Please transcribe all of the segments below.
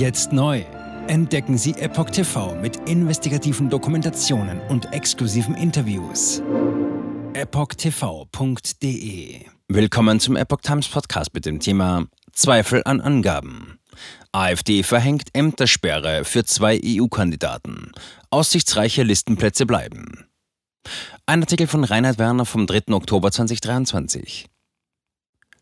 Jetzt neu. Entdecken Sie Epoch TV mit investigativen Dokumentationen und exklusiven Interviews. EpochTV.de Willkommen zum Epoch Times Podcast mit dem Thema Zweifel an Angaben. AfD verhängt Ämtersperre für zwei EU-Kandidaten. Aussichtsreiche Listenplätze bleiben. Ein Artikel von Reinhard Werner vom 3. Oktober 2023.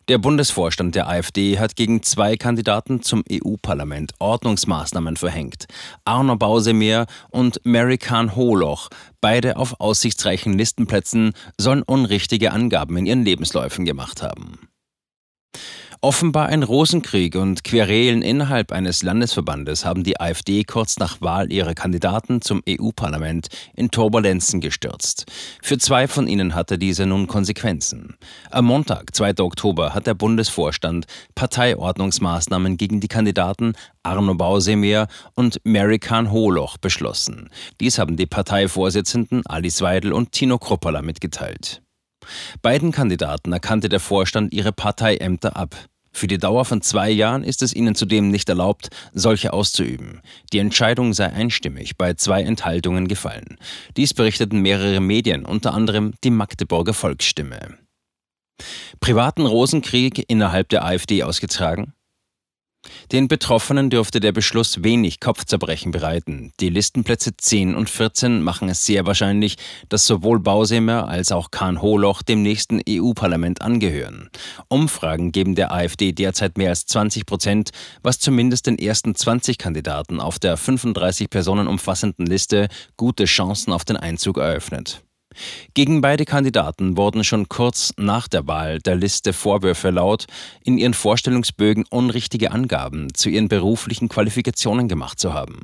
Der Bundesvorstand der AfD hat gegen zwei Kandidaten zum EU-Parlament Ordnungsmaßnahmen verhängt. Arno Bausemeer und Mary Kahn Holoch, beide auf aussichtsreichen Listenplätzen, sollen unrichtige Angaben in ihren Lebensläufen gemacht haben. Offenbar ein Rosenkrieg und Querelen innerhalb eines Landesverbandes haben die AfD kurz nach Wahl ihrer Kandidaten zum EU-Parlament in Turbulenzen gestürzt. Für zwei von ihnen hatte diese nun Konsequenzen. Am Montag, 2. Oktober, hat der Bundesvorstand Parteiordnungsmaßnahmen gegen die Kandidaten Arno Bausemeer und Mary Kahn Holoch beschlossen. Dies haben die Parteivorsitzenden Alice Weidel und Tino Kruppala mitgeteilt. Beiden Kandidaten erkannte der Vorstand ihre Parteiämter ab. Für die Dauer von zwei Jahren ist es ihnen zudem nicht erlaubt, solche auszuüben. Die Entscheidung sei einstimmig bei zwei Enthaltungen gefallen. Dies berichteten mehrere Medien, unter anderem die Magdeburger Volksstimme. Privaten Rosenkrieg innerhalb der AfD ausgetragen? Den Betroffenen dürfte der Beschluss wenig Kopfzerbrechen bereiten. Die Listenplätze 10 und 14 machen es sehr wahrscheinlich, dass sowohl Bausemer als auch Kahn Holoch dem nächsten EU-Parlament angehören. Umfragen geben der AfD derzeit mehr als 20 Prozent, was zumindest den ersten 20 Kandidaten auf der 35 Personen umfassenden Liste gute Chancen auf den Einzug eröffnet. Gegen beide Kandidaten wurden schon kurz nach der Wahl der Liste Vorwürfe laut, in ihren Vorstellungsbögen unrichtige Angaben zu ihren beruflichen Qualifikationen gemacht zu haben.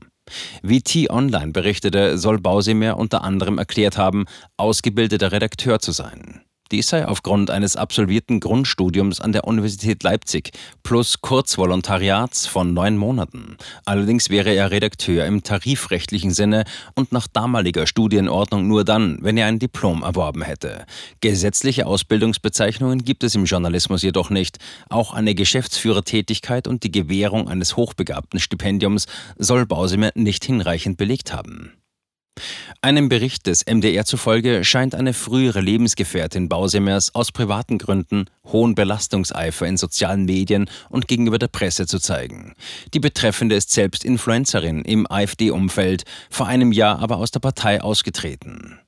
Wie T-Online berichtete, soll Bausemer unter anderem erklärt haben, ausgebildeter Redakteur zu sein. Dies sei aufgrund eines absolvierten Grundstudiums an der Universität Leipzig plus Kurzvolontariats von neun Monaten. Allerdings wäre er Redakteur im tarifrechtlichen Sinne und nach damaliger Studienordnung nur dann, wenn er ein Diplom erworben hätte. Gesetzliche Ausbildungsbezeichnungen gibt es im Journalismus jedoch nicht. Auch eine Geschäftsführertätigkeit und die Gewährung eines hochbegabten Stipendiums soll Bausimer nicht hinreichend belegt haben. Einem Bericht des MDR zufolge scheint eine frühere Lebensgefährtin Bausemers aus privaten Gründen hohen Belastungseifer in sozialen Medien und gegenüber der Presse zu zeigen. Die Betreffende ist selbst Influencerin im AfD-Umfeld, vor einem Jahr aber aus der Partei ausgetreten.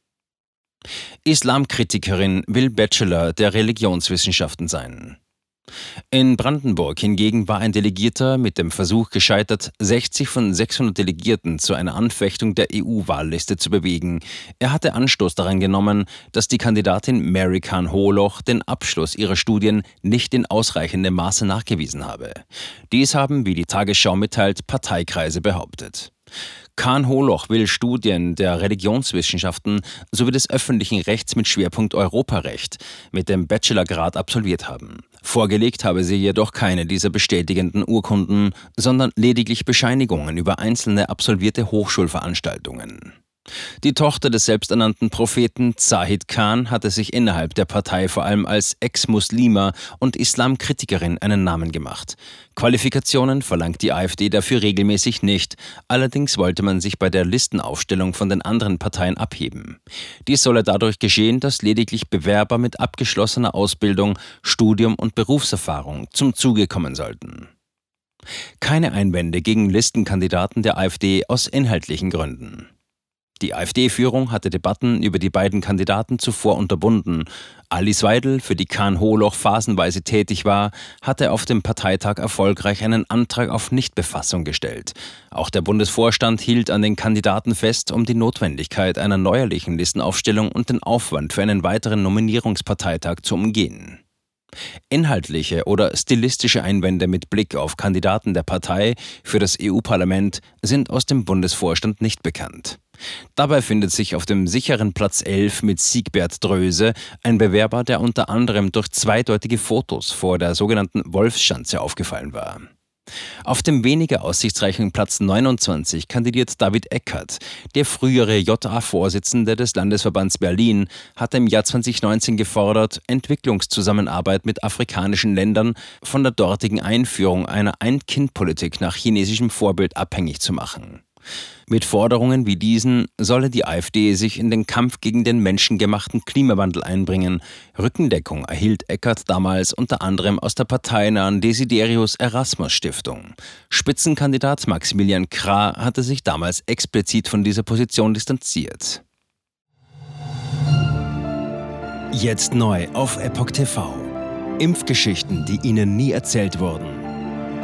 Islamkritikerin will Bachelor der Religionswissenschaften sein. In Brandenburg hingegen war ein Delegierter mit dem Versuch gescheitert, 60 von 600 Delegierten zu einer Anfechtung der EU-Wahlliste zu bewegen. Er hatte Anstoß daran genommen, dass die Kandidatin Mary Kahn Holoch den Abschluss ihrer Studien nicht in ausreichendem Maße nachgewiesen habe. Dies haben, wie die Tagesschau mitteilt, Parteikreise behauptet. Kahn Holoch will Studien der Religionswissenschaften sowie des öffentlichen Rechts mit Schwerpunkt Europarecht mit dem Bachelorgrad absolviert haben. Vorgelegt habe sie jedoch keine dieser bestätigenden Urkunden, sondern lediglich Bescheinigungen über einzelne absolvierte Hochschulveranstaltungen. Die Tochter des selbsternannten Propheten Zahid Khan hatte sich innerhalb der Partei vor allem als Ex-Muslima und Islamkritikerin einen Namen gemacht. Qualifikationen verlangt die AfD dafür regelmäßig nicht, allerdings wollte man sich bei der Listenaufstellung von den anderen Parteien abheben. Dies solle dadurch geschehen, dass lediglich Bewerber mit abgeschlossener Ausbildung, Studium und Berufserfahrung zum Zuge kommen sollten. Keine Einwände gegen Listenkandidaten der AfD aus inhaltlichen Gründen. Die AfD-Führung hatte Debatten über die beiden Kandidaten zuvor unterbunden. Alice Weidel, für die Kahn Holoch phasenweise tätig war, hatte auf dem Parteitag erfolgreich einen Antrag auf Nichtbefassung gestellt. Auch der Bundesvorstand hielt an den Kandidaten fest, um die Notwendigkeit einer neuerlichen Listenaufstellung und den Aufwand für einen weiteren Nominierungsparteitag zu umgehen. Inhaltliche oder stilistische Einwände mit Blick auf Kandidaten der Partei für das EU-Parlament sind aus dem Bundesvorstand nicht bekannt. Dabei findet sich auf dem sicheren Platz 11 mit Siegbert Dröse ein Bewerber, der unter anderem durch zweideutige Fotos vor der sogenannten Wolfsschanze aufgefallen war. Auf dem weniger aussichtsreichen Platz 29 kandidiert David Eckert. Der frühere JA-Vorsitzende des Landesverbands Berlin hat im Jahr 2019 gefordert, Entwicklungszusammenarbeit mit afrikanischen Ländern von der dortigen Einführung einer Ein-Kind-Politik nach chinesischem Vorbild abhängig zu machen. Mit Forderungen wie diesen solle die AfD sich in den Kampf gegen den menschengemachten Klimawandel einbringen. Rückendeckung erhielt Eckert damals unter anderem aus der parteinahen Desiderius Erasmus Stiftung. Spitzenkandidat Maximilian Krah hatte sich damals explizit von dieser Position distanziert. Jetzt neu auf Epoch TV. Impfgeschichten, die Ihnen nie erzählt wurden.